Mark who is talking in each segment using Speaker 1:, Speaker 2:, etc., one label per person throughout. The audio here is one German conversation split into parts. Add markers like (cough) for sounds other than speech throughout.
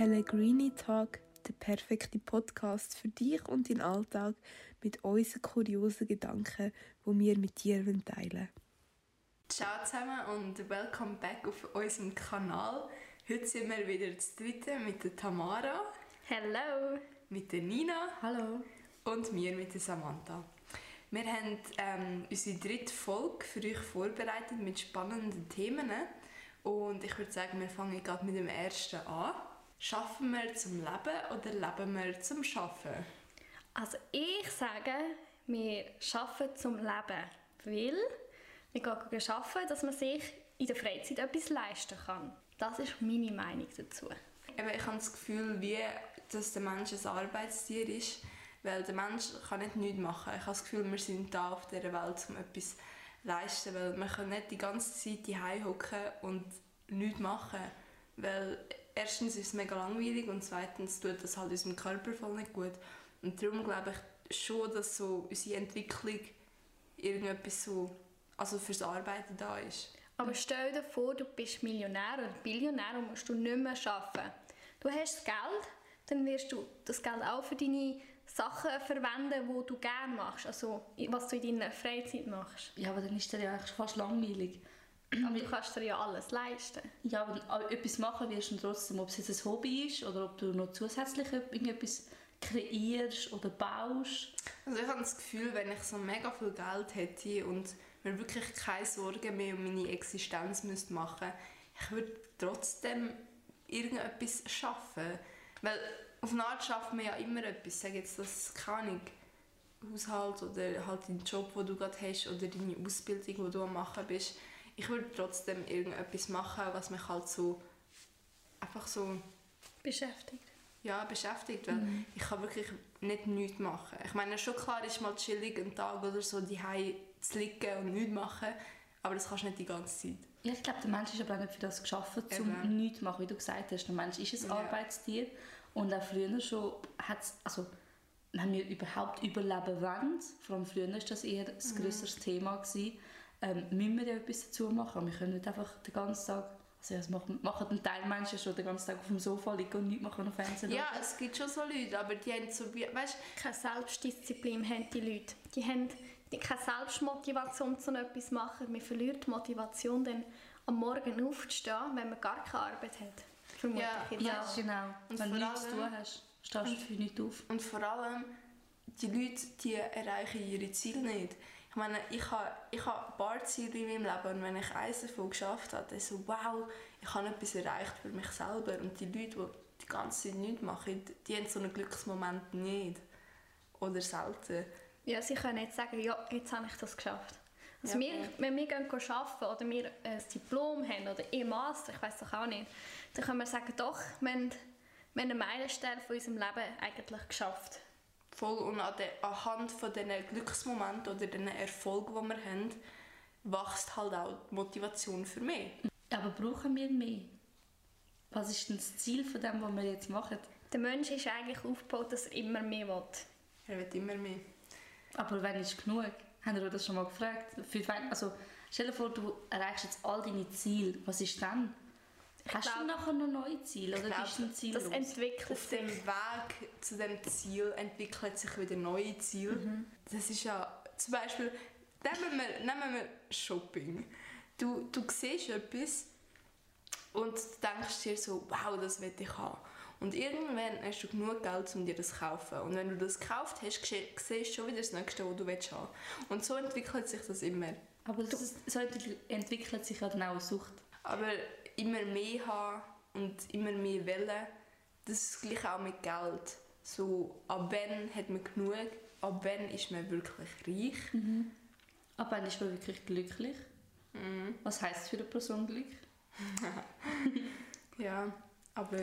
Speaker 1: Pellegrini Talk, der perfekte Podcast für dich und deinen Alltag mit unseren kuriosen Gedanken, die wir mit dir teilen
Speaker 2: Ciao zusammen und welcome back auf unserem Kanal. Heute sind wir wieder zu dritten mit der Tamara.
Speaker 3: Hello.
Speaker 2: Mit der Nina.
Speaker 3: Hallo.
Speaker 2: Und mir mit der Samantha. Wir haben ähm, unsere dritte Folge für euch vorbereitet mit spannenden Themen. Und ich würde sagen, wir fangen gerade mit dem ersten an. Schaffen wir zum Leben oder leben wir zum Schaffen?
Speaker 3: Also ich sage, wir schaffen zum Leben, weil wir gehen arbeiten, dass man sich in der Freizeit etwas leisten kann. Das ist meine Meinung dazu.
Speaker 2: Eben, ich habe das Gefühl, wie, dass der Mensch ein Arbeitstier ist, weil der Mensch kann nicht nichts machen. Ich habe das Gefühl, wir sind da auf dieser Welt, um etwas zu leisten, weil man kann nicht die ganze Zeit hier hocken und nichts machen, weil erstens ist es mega langweilig und zweitens tut das halt unserem Körper voll nicht gut. Und darum glaube ich schon, dass so unsere Entwicklung irgendetwas so, also fürs Arbeiten da ist.
Speaker 3: Aber stell dir vor, du bist Millionär oder Billionär und musst du nicht mehr arbeiten. Du hast das Geld, dann wirst du das Geld auch für deine Sachen verwenden, die du gerne machst, also was du in deiner Freizeit machst.
Speaker 4: Ja, aber dann ist das ja eigentlich fast langweilig.
Speaker 3: Aber du kannst dir ja alles leisten.
Speaker 4: Ja, aber etwas machen wirst du trotzdem, ob es jetzt ein Hobby ist oder ob du noch zusätzlich irgendetwas kreierst oder baust.
Speaker 2: Also ich habe das Gefühl, wenn ich so mega viel Geld hätte und mir wirklich keine Sorgen mehr um meine Existenz müsste machen ich würde trotzdem irgendetwas schaffen. Weil auf eine Art schafft man ja immer etwas. Sag jetzt das, keine Ahnung, Haushalt oder halt deinen Job, den du gerade hast oder deine Ausbildung, die du am machen bist ich würde trotzdem irgendetwas machen, was mich halt so einfach so
Speaker 3: beschäftigt.
Speaker 2: Ja, beschäftigt, weil mhm. ich kann wirklich nicht nichts machen. Ich meine, schon klar ist mal chillig einen Tag oder so die zu liegen und nichts machen, aber das kannst du nicht die ganze Zeit.
Speaker 4: Ja, ich glaube, der Mensch ist aber auch nicht für das geschaffen, um nichts zu machen, wie du gesagt hast. Der Mensch ist ein ja. Arbeitstier und auch früher schon hat also wenn wir überhaupt überleben wollen, vor allem früher war das eher ein mhm. grösseres Thema, gewesen, ähm, müssen wir ja etwas dazu machen. Wir können nicht einfach den ganzen Tag, also das machen, machen ein Teil Menschen schon den ganzen Tag auf dem Sofa liegen und nichts machen auf Fernsehen.
Speaker 2: Ja, es gibt schon so Leute, aber die haben so, weißt
Speaker 3: Keine Selbstdisziplin haben die Leute. Die haben keine Selbstmotivation zu etwas machen. Man verliert die Motivation dann am Morgen aufzustehen, wenn man gar keine Arbeit hat.
Speaker 4: Vermutlich ja, ja, genau. Und wenn du nichts zu tun hast, stehst du für nichts auf.
Speaker 2: Und vor allem, die Leute, die erreichen ihre Ziele nicht. Ich meine, ich habe, ich habe ein paar Ziele in meinem Leben und wenn ich eines davon geschafft habe, dann so, wow, ich habe etwas erreicht für mich selber. Und die Leute, die die ganze Zeit nichts machen, die haben so einen Glücksmoment nicht. Oder selten.
Speaker 3: Ja, sie können nicht sagen, ja, jetzt habe ich das geschafft. Also ja, wir, wenn wir gehen arbeiten oder wir ein Diplom haben oder ein Master, ich weiß doch auch nicht, dann können wir sagen, doch, wir haben, wir haben einen Meilenstein von unserem Leben eigentlich geschafft
Speaker 2: voll und an de, anhand von diesen Glücksmomenten oder den Erfolgen, die wir haben, wächst halt auch die Motivation für mehr.
Speaker 4: Aber brauchen wir mehr? Was ist denn das Ziel von dem, was wir jetzt machen?
Speaker 3: Der Mensch ist eigentlich aufgebaut, dass er immer mehr will.
Speaker 2: Er will immer mehr.
Speaker 4: Aber wann ist genug? Haben wir das schon mal gefragt? Für, also, stell dir vor, du erreichst jetzt all deine Ziele. Was ist dann? Hast glaub, du nachher noch neue Ziele oder glaub, bist du ein Ziel
Speaker 2: das entwickelt Auf dem Weg zu dem Ziel entwickelt sich wieder neue Ziele. Mhm. Das ist ja zum Beispiel, nehmen wir, nehmen wir Shopping. Du, du siehst etwas und denkst dir so, wow, das will ich haben. Und irgendwann hast du genug Geld, um dir das zu kaufen. Und wenn du das gekauft hast, siehst du schon wieder das Nächste, was du willst haben. Und so entwickelt sich das immer.
Speaker 4: Aber das, so entwickelt sich ja dann auch eine Sucht.
Speaker 2: Aber immer mehr haben und immer mehr wollen, das ist gleich auch mit Geld. So, ab wann hat man genug, ab wann ist man wirklich reich.
Speaker 4: Mhm. Ab wann ist man wirklich glücklich? Mhm. Was heisst für eine Person Glück? (laughs)
Speaker 2: ja, aber...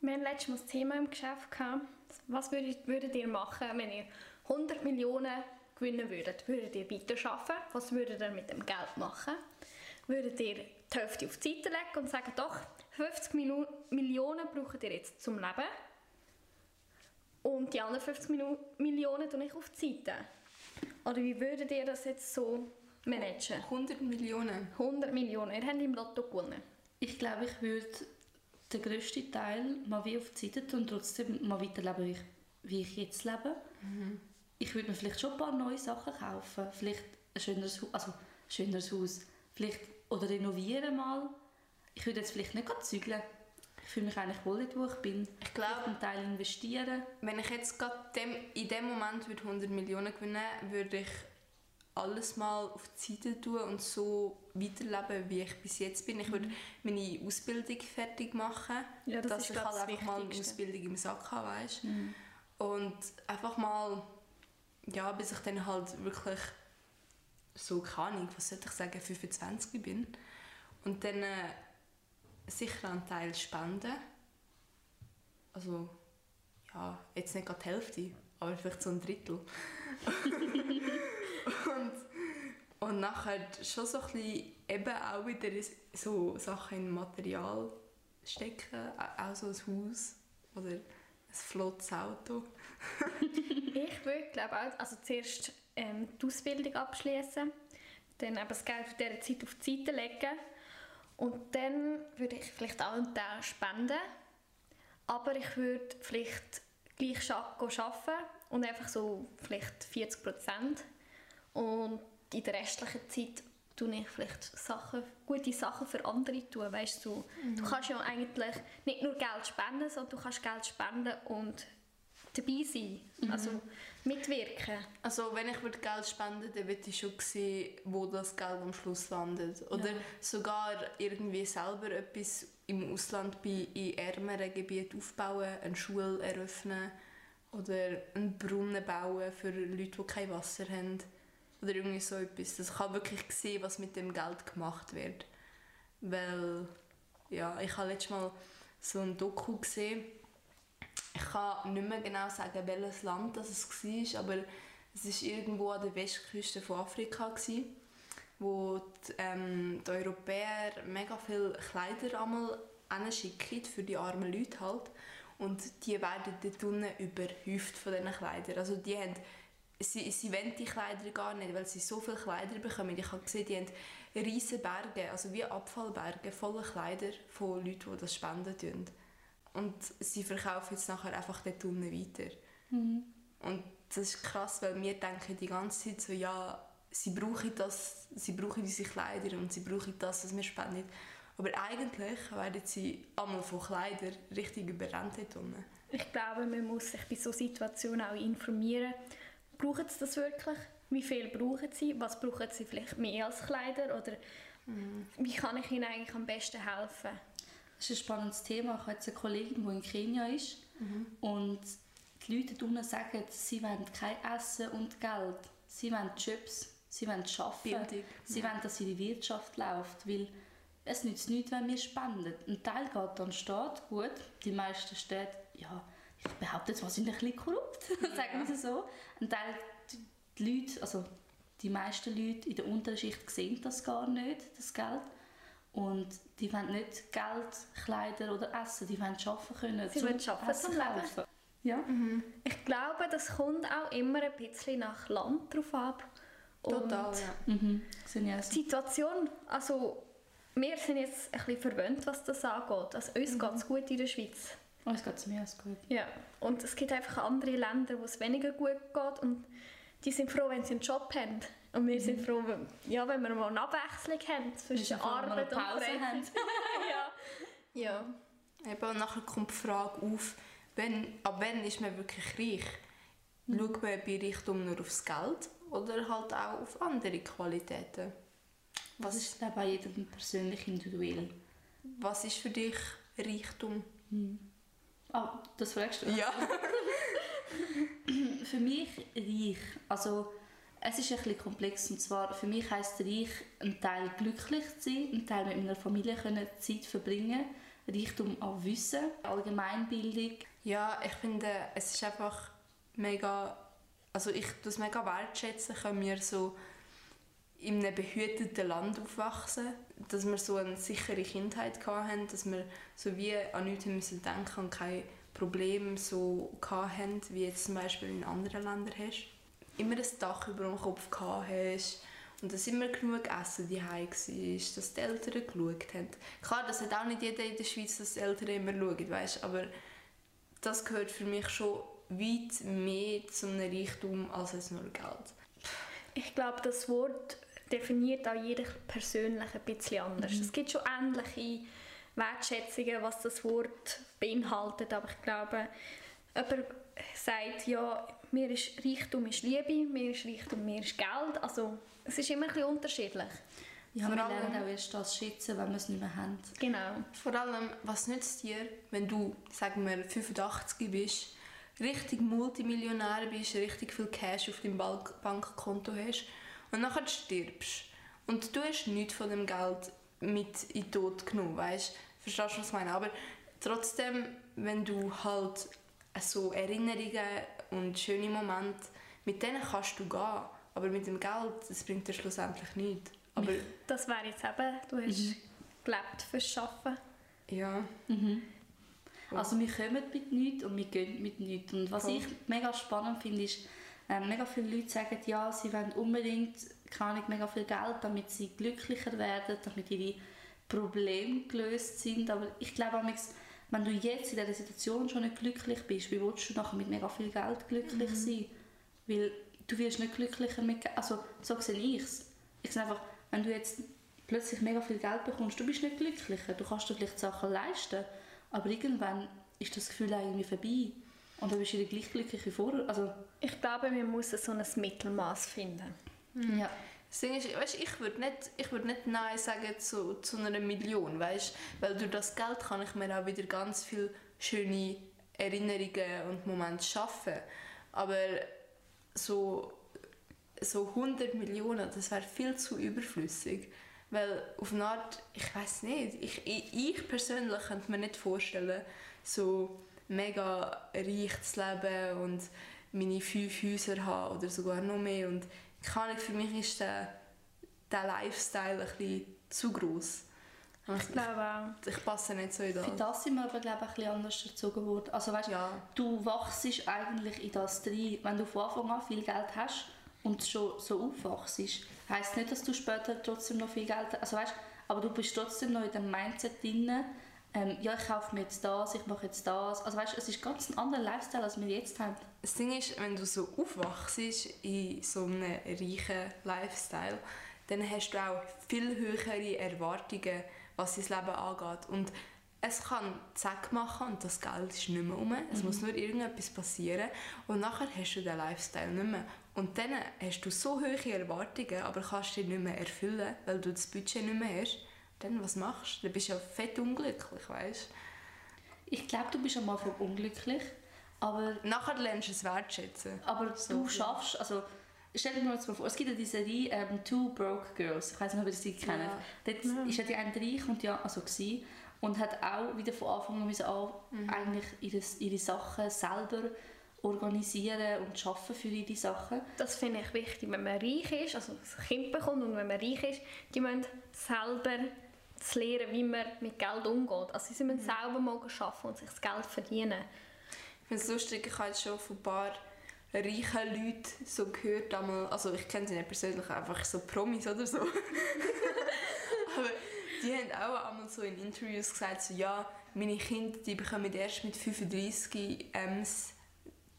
Speaker 3: Wir hatten letztes Mal das Thema im Geschäft. Gehabt. Was würdet, würdet ihr machen, wenn ihr 100 Millionen gewinnen würdet? Würdet ihr weiterarbeiten? Was würdet ihr mit dem Geld machen? Würdet ihr die Hälfte auf die Seite legen und sagen, doch, 50 Minu Millionen braucht ihr jetzt zum Leben und die anderen 50 Minu Millionen tue ich auf die Seite. Oder wie würdet ihr das jetzt so managen?
Speaker 2: 100 Millionen?
Speaker 3: 100 Millionen. Ihr habt im Lotto gewonnen.
Speaker 4: Ich glaube, ich würde den grössten Teil mal wie auf die Seite tun und trotzdem mal weiterleben, wie ich, jetzt lebe.
Speaker 2: Mhm.
Speaker 4: Ich würde mir vielleicht schon ein paar neue Sachen kaufen. Vielleicht ein schöneres, Haus, also schöneres Haus. Vielleicht, oder renovieren mal. Ich würde jetzt vielleicht nicht zügeln. Ich fühle mich eigentlich wohl dort, wo ich bin.
Speaker 2: Ich glaube,
Speaker 4: einen Teil investieren.
Speaker 2: Wenn ich jetzt gerade dem, in dem Moment würde 100 Millionen gewinnen würde ich alles mal auf die Seite tun und so weiterleben, wie ich bis jetzt bin. Ich würde meine Ausbildung fertig machen,
Speaker 3: Ja, das
Speaker 2: dass
Speaker 3: ist,
Speaker 2: ich halt
Speaker 3: das
Speaker 2: einfach mal eine. Ausbildung im Sack habe, weißt? Und einfach mal, ja, bis ich dann halt wirklich so, keine Ahnung, was sollte ich sagen, 25 bin. Und dann äh, sicher einen Teil spenden. Also, ja, jetzt nicht gerade die Hälfte, aber vielleicht so ein Drittel. (laughs) und, und nachher schon so ein bisschen eben auch wieder so Sachen in Material stecken, au- auch so ein Haus oder ein flottes Auto. (laughs)
Speaker 3: Ich würde, glaube auch, also zuerst ähm, die Ausbildung abschließen, dann eben das Geld für diese Zeit auf die Seite legen. Und dann würde ich vielleicht auch einen Teil spenden, aber ich würde vielleicht gleich arbeiten und einfach so vielleicht 40 Prozent. Und in der restlichen Zeit tue ich vielleicht Sachen, gute Sachen für andere tun, weißt du, du kannst ja eigentlich nicht nur Geld spenden, sondern du kannst Geld spenden und dabei sein, also mitwirken.
Speaker 2: Also wenn ich würde Geld spenden dann würde ich schon sehen, wo das Geld am Schluss landet. Oder sogar irgendwie selber etwas im Ausland bei in ärmeren Gebieten aufbauen, eine Schule eröffnen oder einen Brunnen bauen für Leute, die kein Wasser haben. Oder irgendwie so etwas. Ich habe wirklich sehen, was mit dem Geld gemacht wird. Weil, ja, ich habe letztes Mal so ein Doku gesehen. Ich kann nicht mehr genau sagen, welches Land das es war, aber es war irgendwo an der Westküste von Afrika, gewesen, wo die, ähm, die Europäer mega viele Kleider einmal hinschicken für die armen Leute halt. Und die werden dort unten überhäuft von diesen Kleidern. Also die haben, sie, sie wollen die Kleider gar nicht, weil sie so viele Kleider bekommen. Ich habe gesehen, die haben riesige Berge, also wie Abfallberge, voller Kleider von Leuten, die das spenden. Und sie verkaufen jetzt nachher einfach dort unten weiter. Und das ist krass, weil wir denken die ganze Zeit so, ja, sie brauchen das, sie brauchen unsere Kleider und sie brauchen das, was wir spenden. Aber eigentlich werden sie einmal von Kleidern richtig überrannt.
Speaker 3: Ich glaube, man muss sich bei solchen Situationen auch informieren. Brauchen sie das wirklich? Wie viel brauchen sie? Was brauchen sie vielleicht mehr als Kleider? Oder wie kann ich ihnen eigentlich am besten helfen?
Speaker 4: Das ist ein spannendes Thema. Ich habe jetzt eine Kollegin, die in Kenia ist. Und die Leute unten sagen, sie wollen kein Essen und Geld. Sie wollen Jobs, sie wollen arbeiten.
Speaker 2: Bildung,
Speaker 4: Sie wollen, dass ihre Wirtschaft läuft. Weil es nützt nichts, wenn wir spenden. Ein Teil geht an den Staat, gut. Die meisten Städte, ja, ich behaupte jetzt, was sind ein bisschen korrupt, (laughs) sagen wir es so. Ein Teil, die- Leute, also die meisten Leute in der unteren Schicht sehen das gar nicht, das Geld. Und die wollen nicht Geld, Kleider oder Essen, die wollen arbeiten können.
Speaker 3: Sie
Speaker 4: zum
Speaker 3: wollen arbeiten
Speaker 4: Essen
Speaker 3: zum Leben.
Speaker 4: Ja.
Speaker 3: Ich glaube, das kommt auch immer ein bisschen nach Land drauf ab. Und
Speaker 2: Total, ja.
Speaker 4: Mhm.
Speaker 3: Die Situation, also wir sind jetzt ein bisschen verwöhnt, was das angeht. Also uns geht es gut in der Schweiz.
Speaker 4: Es geht mir alles gut.
Speaker 3: Ja, und es gibt einfach andere Länder, wo es weniger gut geht und die sind froh, wenn sie einen Job haben. Und wir sind froh, wenn, ja, wenn wir mal eine Abwechslung haben zwischen Arbeit
Speaker 4: eine
Speaker 3: und
Speaker 4: Pause
Speaker 3: Freizeit. (laughs) ja. ja.
Speaker 2: Eben, und nachher kommt die Frage auf, wenn, ab wann ist man wirklich reich? Schaut man bei Reichtum nur aufs Geld oder halt auch auf andere Qualitäten?
Speaker 4: Was ist dann bei jedem persönlich individuell?
Speaker 2: Was ist für dich Reichtum?
Speaker 4: Ah, das fragst du?
Speaker 2: Ja. (laughs)
Speaker 4: Für mich reich, also es ist ein bisschen komplex und zwar für mich heisst reich, ein Teil glücklich zu sein, ein Teil mit meiner Familie können Zeit verbringen, Reichtum an Wissen, Allgemeinbildung.
Speaker 2: Ja, ich finde, es ist einfach mega, also ich es mega wertschätzen, können wir so in einem behüteten Land aufwachsen, dass wir so eine sichere Kindheit hatten, dass wir so wie an nichts müssen denken und keine Probleme so hatten, wie jetzt zum Beispiel in anderen Ländern hast. Immer ein Dach über dem Kopf hast und dass immer genug Essen die war, dass die Eltern geschaut haben. Klar, das hat auch nicht jeder in der Schweiz, dass die Eltern immer schauen, weißt, aber das gehört für mich schon weit mehr zu einem Reichtum als es nur Geld.
Speaker 3: Ich glaube, das Wort definiert auch jeder persönlich ein bisschen anders. Mhm. Es gibt schon ähnliche Wertschätzungen, was das Wort beinhaltet, aber ich glaube, jemand sagt, ja, mir ist Reichtum ist Liebe, mir ist Reichtum, mir ist Geld, also es ist immer ein bisschen unterschiedlich.
Speaker 4: Ja, Vor wir allem, lernen auch erst das schätzen, wenn wir es nicht mehr haben.
Speaker 3: Genau.
Speaker 2: Vor allem, was nützt dir, wenn du, sagen wir, 85 bist, richtig Multimillionär bist, richtig viel Cash auf deinem Bankkonto hast und nachher stirbst und du hast nichts von dem Geld mit in den Tod genommen, weißt? Verstehst du, was ich meine? Aber trotzdem, wenn du halt so Erinnerungen und schöne Momente, mit denen kannst du gehen, aber mit dem Geld, das bringt dir schlussendlich nichts. Aber
Speaker 3: das wäre jetzt eben, du hast mhm. gelebt fürs Arbeiten.
Speaker 2: Ja.
Speaker 4: Mhm. Also wir kommen mit nichts und wir gehen mit nichts. Und was ich mega spannend finde, ist, äh, mega viele Leute sagen, ja, sie wollen unbedingt keine mega viel Geld, damit sie glücklicher werden, damit ihre Probleme gelöst sind. Aber ich glaube, wenn du jetzt in dieser Situation schon nicht glücklich bist, wie willst du nachher mit mega viel Geld glücklich mhm. sein? Weil du wirst nicht glücklicher mit Geld. Also so sehe ich es. Ich sehe einfach, wenn du jetzt plötzlich mega viel Geld bekommst, du bist nicht glücklicher. Du kannst dir vielleicht Sachen leisten, aber irgendwann ist das Gefühl irgendwie vorbei. Und dann bist du wieder gleich glücklich wie vorher. Also,
Speaker 3: ich glaube, wir müssen so ein Mittelmaß finden.
Speaker 2: Mhm. Ja. Ding ist, weißt, ich würde nicht, würd nicht Nein sagen zu, zu einer Million, weißt? weil durch das Geld kann ich mir auch wieder ganz viele schöne Erinnerungen und Momente schaffen. Aber so, so 100 Millionen, das wäre viel zu überflüssig. Weil auf eine Art, ich weiß nicht, ich, ich persönlich könnte mir nicht vorstellen, so mega reich zu leben und meine fünf Häuser haben oder sogar noch mehr. Und kann für mich ist der, der Lifestyle ein bisschen zu groß.
Speaker 3: Ich glaube auch.
Speaker 2: Ich passe nicht so in das.
Speaker 4: Für das sind wir aber glaube ich, ein bisschen anders erzogen worden. Also weißt, ja. du wachst eigentlich in das rein, wenn du von Anfang an viel Geld hast und schon so aufwachst. Heißt nicht, dass du später trotzdem noch viel Geld hast. Also weißt, aber du bist trotzdem noch in dem Mindset drin, ähm, ja, ich kaufe mir jetzt das, ich mache jetzt das. Also weißt, es ist ganz ein anderer Lifestyle, als wir jetzt haben.
Speaker 2: Das Ding ist, wenn du so aufwachst in so einem reichen Lifestyle, dann hast du auch viel höhere Erwartungen, was dein Leben angeht. Und es kann Zack machen und das Geld ist nicht mehr um. Es mhm. muss nur irgendetwas passieren und nachher hast du den Lifestyle nicht mehr. Und dann hast du so hohe Erwartungen, aber kannst die nicht mehr erfüllen, weil du das Budget nicht mehr hast dann was machst du? Dann bist du ja fett unglücklich, weißt
Speaker 4: Ich glaube, du bist am Anfang unglücklich, aber...
Speaker 2: Nachher lernst du es wertschätzen.
Speaker 4: Aber so du schaffst, also stell dir mal vor, es gibt ja diese Serie ähm, Two Broke Girls, ich weiß nicht, ob ihr sie kennt. Ja. Dort ja. ist ja die eine reich und ja, also gewesen, und hat auch wieder von Anfang an an mhm. eigentlich ihre, ihre Sachen selber organisieren und arbeiten für ihre Sachen.
Speaker 3: Das finde ich wichtig, wenn man reich ist, also ein Kind bekommt und wenn man reich ist, die müssen selber zu lernen, wie man mit Geld umgeht. Also sie müssen mhm. selber mal arbeiten und sich das Geld verdienen.
Speaker 2: Ich finde es lustig, ich habe jetzt schon von ein paar reichen Leuten so gehört, also ich kenne sie nicht persönlich, einfach so Promis oder so. (laughs) Aber die haben auch einmal so in Interviews gesagt, so, ja, meine Kinder die bekommen erst mit 35 M's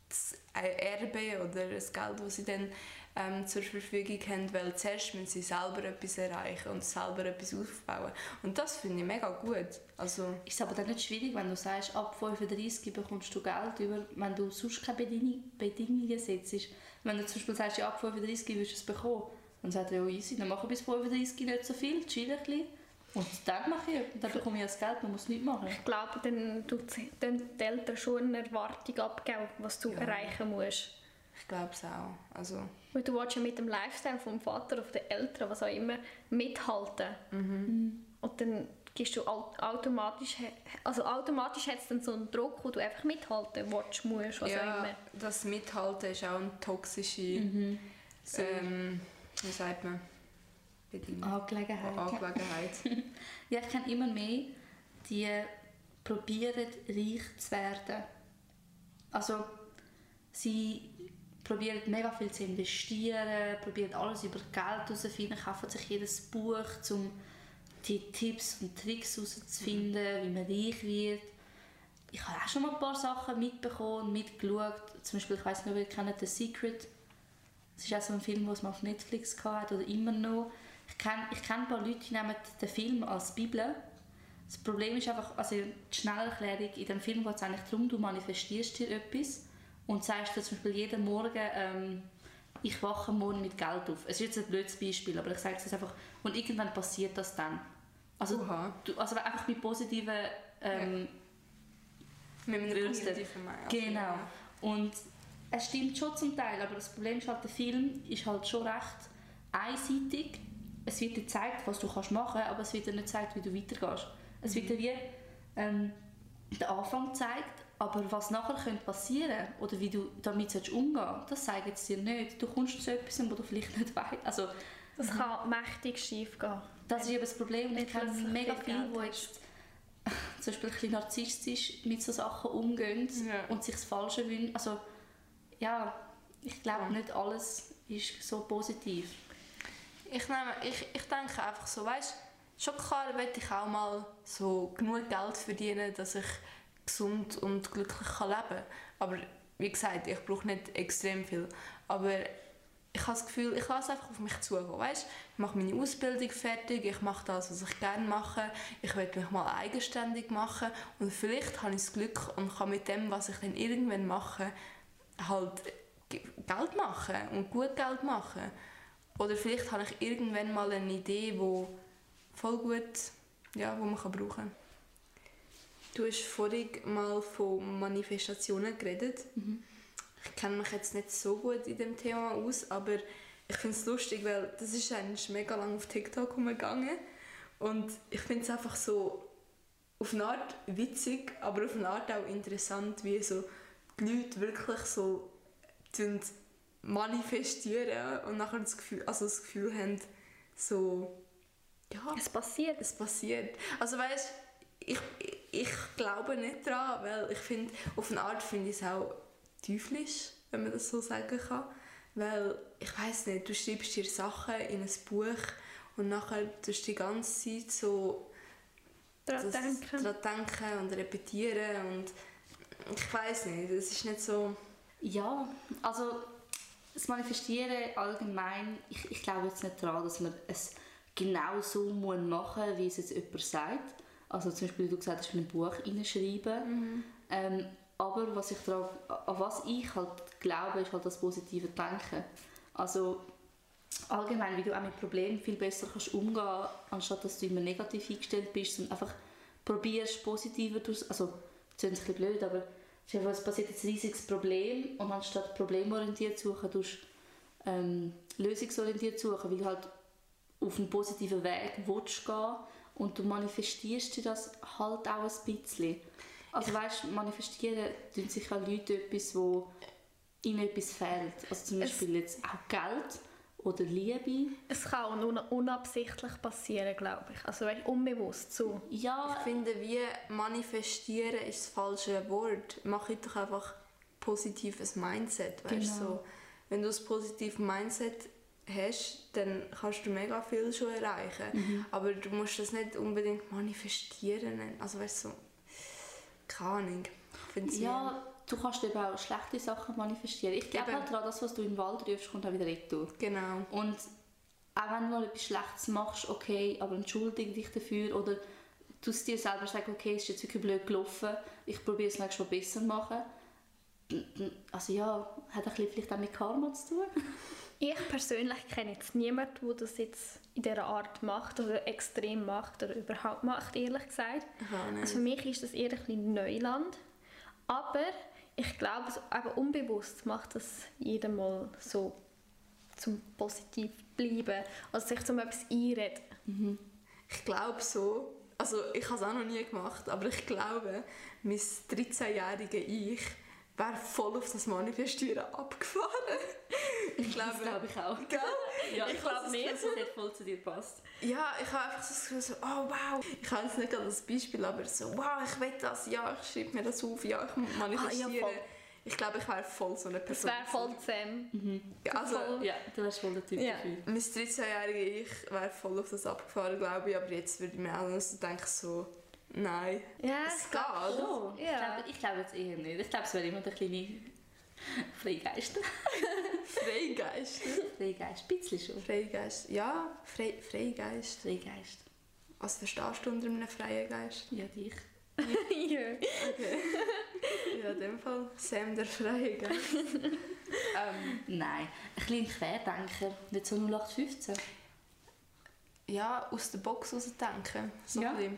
Speaker 2: das Erbe oder das Geld, das sie dann ähm, zur Verfügung haben, weil zuerst müssen sie selber etwas erreichen und selber etwas aufbauen. Und das finde ich mega gut. Also,
Speaker 4: ist es aber dann nicht schwierig, wenn du sagst, ab 35 bekommst du Geld, über, wenn du sonst keine Bedingung, Bedingungen setzt. Wenn du zum Beispiel sagst, ja, ab 35 wirst du es bekommen, dann sagt er, ja easy, dann mache ich bis 35 nicht so viel, chill ein bisschen. Und dann mache ich, dann bekomme ich das Geld, man muss nichts machen.
Speaker 3: Ich glaube, dann tut die Eltern schon eine Erwartung abgeben, was du ja. erreichen musst.
Speaker 2: Ich glaube es auch. Also.
Speaker 3: Weil du willst ja mit dem Lifestyle vom Vater oder der Eltern, was auch immer, mithalten.
Speaker 2: Mhm.
Speaker 3: Und dann gehst du automatisch, also automatisch hat es dann so einen Druck, wo du einfach mithalten willst, musst, was
Speaker 2: ja,
Speaker 3: auch immer.
Speaker 2: das Mithalten ist auch eine toxische, mhm. ähm, wie sagt man,
Speaker 4: Bedingung. Angelegenheit.
Speaker 2: Angelegenheit. (laughs)
Speaker 4: ja, ich kenne immer mehr, die probieren, reich zu werden. Also, sie probieren mega viel zu investieren, probieren alles über Geld herauszufinden, kaufen sich jedes Buch, um die Tipps und Tricks herauszufinden, wie man reich wird. Ich habe auch schon mal ein paar Sachen mitbekommen, mitgeschaut. Zum Beispiel, ich weiß nicht, ob ihr kennt The Secret. Das ist auch so ein Film, den mal auf Netflix hatte oder immer noch. Ich kenne ich kenn ein paar Leute, die nehmen den Film als Bibel. Das Problem ist einfach, also die Schnellerklärung, in dem Film geht es eigentlich darum, du manifestierst dir etwas und sagst dir zum Beispiel jeden Morgen, ähm, ich wache morgen mit Geld auf. Es ist jetzt ein blödes Beispiel, aber ich sage es einfach. Und irgendwann passiert das dann. Also, du, also einfach mit positiven... Ähm,
Speaker 2: ja. Mit einem positiven
Speaker 4: Genau. Und es stimmt schon zum Teil, aber das Problem ist halt, der Film ist halt schon recht einseitig. Es wird dir gezeigt, was du kannst machen kannst, aber es wird dir nicht gezeigt, wie du weitergehst. Es wird dir wie ähm, der Anfang gezeigt, aber was nachher könnte passieren oder wie du damit umgehen sollst, das zeigt es dir nicht. Du kommst zu etwas, wo du vielleicht nicht weißt. Also,
Speaker 3: das kann mächtig schief gehen.
Speaker 4: Das ist eben das Problem. Ich kenne mega viele, die jetzt (laughs) zum Beispiel ein bisschen narzisstisch mit solchen Sachen umgehen ja. und sich das Falsche wünschen. Also, ja, ich glaube, ja. nicht alles ist so positiv.
Speaker 2: Ich, nehme, ich, ich denke einfach so, weißt schon klar möchte ich auch mal so genug Geld verdienen, dass ich gesund und glücklich kann leben kann. Aber wie gesagt, ich brauche nicht extrem viel. Aber ich habe das Gefühl, ich lasse einfach auf mich zugehen. Weißt? Ich mache meine Ausbildung fertig, ich mache das, was ich gerne mache. Ich will mich mal eigenständig machen und vielleicht habe ich das Glück und kann mit dem, was ich dann irgendwann mache, halt Geld machen und gut Geld machen. Oder vielleicht habe ich irgendwann mal eine Idee, die voll gut, ja, wo man kann brauchen kann. Du hast vorhin mal von Manifestationen geredet. Mhm. Ich kenne mich jetzt nicht so gut in dem Thema aus, aber ich finde es lustig, weil das ist eigentlich mega lang auf TikTok umgegangen und ich finde es einfach so auf eine Art witzig, aber auf eine Art auch interessant, wie so die Leute wirklich so manifestieren und nachher das Gefühl, also das Gefühl haben, so
Speaker 3: ja, es passiert.
Speaker 2: Es passiert. Also weißt, ich, ich glaube nicht daran, weil ich finde, auf eine Art finde ich es auch teuflisch, wenn man das so sagen kann. Weil, ich weiß nicht, du schreibst dir Sachen in ein Buch und nachher tust du die ganze Zeit so
Speaker 3: daran denken.
Speaker 2: daran denken und repetieren und ich weiß nicht, das ist nicht so...
Speaker 4: Ja, also das Manifestieren allgemein, ich, ich glaube jetzt nicht daran, dass man es genau so machen muss, wie es jetzt jemand sagt. Also zum Beispiel, wie du gesagt hast, in ein Buch hineinschreiben. Mhm. Ähm, aber was ich daran, an was ich halt glaube, ist halt das positive Denken. Also allgemein, wie du auch mit Problemen viel besser kannst umgehen, anstatt dass du immer negativ eingestellt bist und einfach probierst positiver zu, also das ist ein bisschen blöd, aber es passiert jetzt ein riesiges Problem und anstatt problemorientiert zu suchen, tust ähm, lösungsorientiert suchen, weil du halt auf einen positiven Weg willst gehen und du manifestierst dir das halt auch ein bisschen. Also weißt, manifestieren tun sich auch Leute etwas, wo ihnen etwas fehlt. Also zum Beispiel jetzt auch Geld oder Liebe.
Speaker 3: Es kann auch unabsichtlich passieren, glaube ich. Also unbewusst so.
Speaker 2: Ja. Ich finde, wie manifestieren ist das falsche Wort. Mach doch einfach positives Mindset, weißt genau. so. Wenn du das positive Mindset hast, dann kannst du mega viel schon erreichen. Mhm. Aber du musst das nicht unbedingt manifestieren. Also weißt du, so, keine Ahnung.
Speaker 4: Ja, du kannst eben auch schlechte Sachen manifestieren. Ich glaube halt daran, das, was du im Wald rufst, kommt auch wieder retour.
Speaker 2: Genau.
Speaker 4: Und auch wenn du mal etwas Schlechtes machst, okay, aber entschuldige dich dafür oder du dir selber sagen, okay, es ist jetzt wirklich blöd gelaufen, ich probiere es nächstes Mal besser zu machen. Also ja, hat ein bisschen vielleicht auch mit Karma zu tun.
Speaker 3: Ich persönlich kenne jetzt niemanden, der das jetzt in dieser Art macht oder extrem macht oder überhaupt macht, ehrlich gesagt. Also für mich ist das eher ein bisschen Neuland. Aber ich glaube, eben unbewusst macht das jedem mal so zum positiv bleiben, also sich zum etwas einreden.
Speaker 2: Mhm. Ich glaube so, also ich habe es auch noch nie gemacht, aber ich glaube, mein 13-jähriges Ich wäre voll auf das Manifestieren abgefahren.
Speaker 4: Ich glaube, das glaube ich auch.
Speaker 2: Gell?
Speaker 4: Ja, ich, ich glaube nicht, dass es voll zu dir passt.
Speaker 2: Ja, ich habe einfach so das Gefühl, so, oh wow, ich habe jetzt nicht als Beispiel, aber so, wow, ich will das, ja, ich schreibe mir das auf, ja, ich manifestiere. Ah, ja, Ich glaube, ich wäre voll so eine
Speaker 3: Das
Speaker 2: Person.
Speaker 3: wäre voll Sam.
Speaker 2: Ja, also,
Speaker 3: voll-
Speaker 4: Ja, du wärst voll der Typ
Speaker 3: Ja.
Speaker 4: dafür.
Speaker 2: mein 13-jährige Ich wäre voll auf das abgefahren, glaube ich. Aber jetzt würde ich mir auch so denken, so, nein.
Speaker 3: Ja,
Speaker 2: Es geht.
Speaker 3: glaub
Speaker 4: Oh, ich glaube glaub jetzt eher nicht. Ich glaube, es wäre immer der kleine (laughs) Freigeist. (laughs)
Speaker 2: Freigeist.
Speaker 4: Freigeist, ein bisschen schon.
Speaker 2: Freigeist. Ja, Frei Freigeist.
Speaker 4: Freigeist.
Speaker 2: Was verstehst du unter einem freien Geist?
Speaker 4: Ja, dich. (laughs)
Speaker 3: ja.
Speaker 2: Okay. ja, in dem Fall Sam der freie Geist. ähm,
Speaker 4: Nein, ein kleiner Querdenker, nicht so 0815.
Speaker 2: ja, aus der Box raus denken. So
Speaker 4: Ja.
Speaker 2: ein bisschen.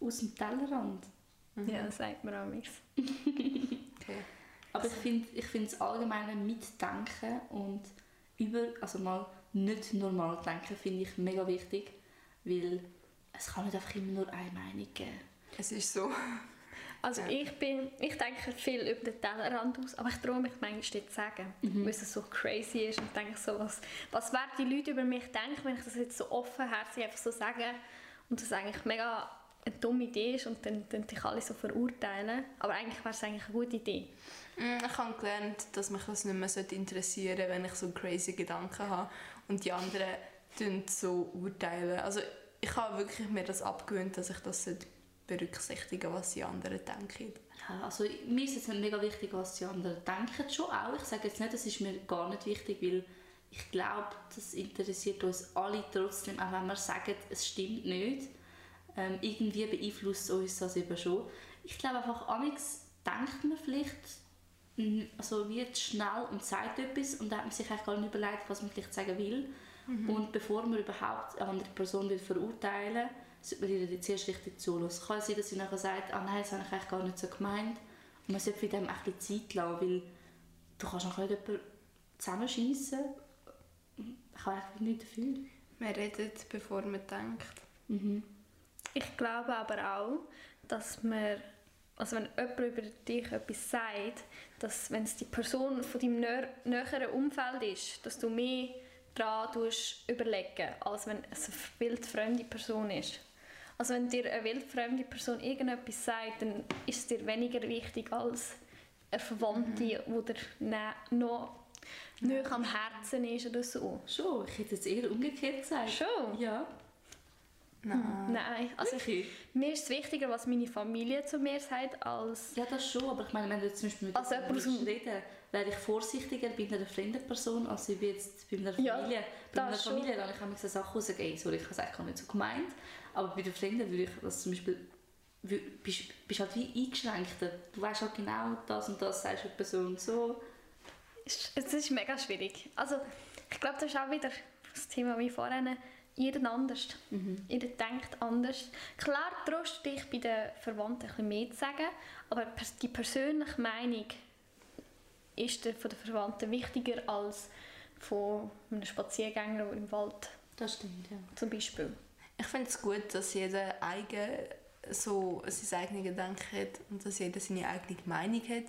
Speaker 4: Aus dem Tellerrand.
Speaker 3: ja, das sagt mir auch nichts.
Speaker 2: Okay.
Speaker 4: Aber ich finde ich find das allgemeine Mitdenken und über, also mal nicht normal denken, finde ich mega wichtig, weil es kann nicht einfach immer nur eine Meinung geben.
Speaker 2: Es ist so.
Speaker 3: Also
Speaker 2: Ja.
Speaker 3: ich bin, ich denke viel über den Tellerrand aus, aber ich traue mich manchmal nicht zu sagen, weil es so crazy ist und denke so, was, was werden die Leute über mich denken, wenn ich das jetzt so offenherzig einfach so sage und das eigentlich mega eine dumme Idee ist und dann, dann dich alle so verurteilen. Aber eigentlich wäre es eigentlich eine gute Idee.
Speaker 2: Mm, Ich habe gelernt, dass mich das nicht mehr interessieren sollte, wenn ich so crazy Gedanken habe und die anderen tun so urteilen. Also ich habe wirklich mir das abgewöhnt, dass ich das sollte berücksichtigen was die anderen denken.
Speaker 4: Ja, also mir ist es nicht mega wichtig, was die anderen denken, schon auch. Ich sage jetzt nicht, das ist mir gar nicht wichtig, weil ich glaube, das interessiert uns alle trotzdem, auch wenn wir sagen, es stimmt nicht. Ähm, irgendwie beeinflusst uns das eben schon. Ich glaube einfach, amigs denkt man vielleicht mm, also jetzt schnell und sagt etwas und dann hat man sich eigentlich gar nicht überlegt, was man vielleicht sagen will. Und bevor man überhaupt eine andere Person will verurteilen sollte man ihr zuerst richtig zuhören. Es kann sein, dass sie nachher sagt, ah nein, das habe ich eigentlich gar nicht so gemeint. Und man sollte für dem ein bisschen Zeit lassen, weil du kannst nachher nicht jemanden zusammenschiessen. Ich habe eigentlich nichts dafür.
Speaker 2: Man redet, bevor man denkt.
Speaker 4: Mhm.
Speaker 3: Ich glaube aber auch, dass man, also wenn jemand über dich etwas sagt, dass wenn es die Person von deinem nä näheren Umfeld ist, dass du mehr daran überlegen, als wenn es eine wildfremde Person ist. Also wenn dir eine wildfremde Person irgendetwas sagt, dann ist es dir weniger wichtig als eine Verwandte, die dir noch näher am Herzen ist oder so.
Speaker 4: Schon, ich hätte jetzt eher umgekehrt gesagt.
Speaker 3: Schon?
Speaker 4: Ja.
Speaker 2: Nein.
Speaker 3: Nein, also ich, mir ist es wichtiger, was meine Familie zu mir sagt, als
Speaker 4: Ja, das schon, aber ich meine, wenn du jetzt zum Beispiel mit
Speaker 3: Also
Speaker 4: jemandem reden wäre ich vorsichtiger bei einer fremden Person, als ich jetzt bei einer
Speaker 3: Ja,
Speaker 4: Familie. bei einer. Familie lasse ich manchmal so Sachen raus, ey, sorry, ich habe es eigentlich gar nicht so gemeint, aber bei den Fremden würde ich das zum Beispiel, bist, bist halt wie eingeschränkter. Du weißt halt genau, das und das sagst du der Person so.
Speaker 3: es es ist mega schwierig. Also ich glaube, das ist auch wieder das Thema wie vorhin. Jeder anders. Jeder denkt anders. Klar traust du dich bei den Verwandten ein bisschen mehr zu sagen, aber die persönliche Meinung ist der- von den Verwandten wichtiger als von einem Spaziergänger im Wald
Speaker 4: Das stimmt, ja.
Speaker 3: zum Beispiel.
Speaker 2: Ich finde es gut, dass jeder eigen, so sein eigenes Gedanken hat und dass jeder seine eigene Meinung hat,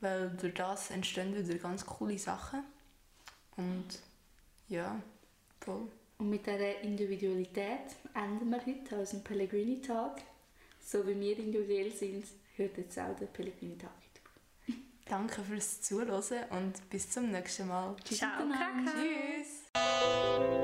Speaker 2: weil durch das entstehen wieder ganz coole Sachen. Und ja, voll.
Speaker 4: Und mit dieser Individualität enden wir heute unseren Pellegrini-Tag. So wie wir individuell sind, hört jetzt auch der Pellegrini-Tag heute. (laughs)
Speaker 2: Danke fürs Zuhören und bis zum nächsten Mal.
Speaker 3: Ciao, Kaka.
Speaker 2: Tschüss!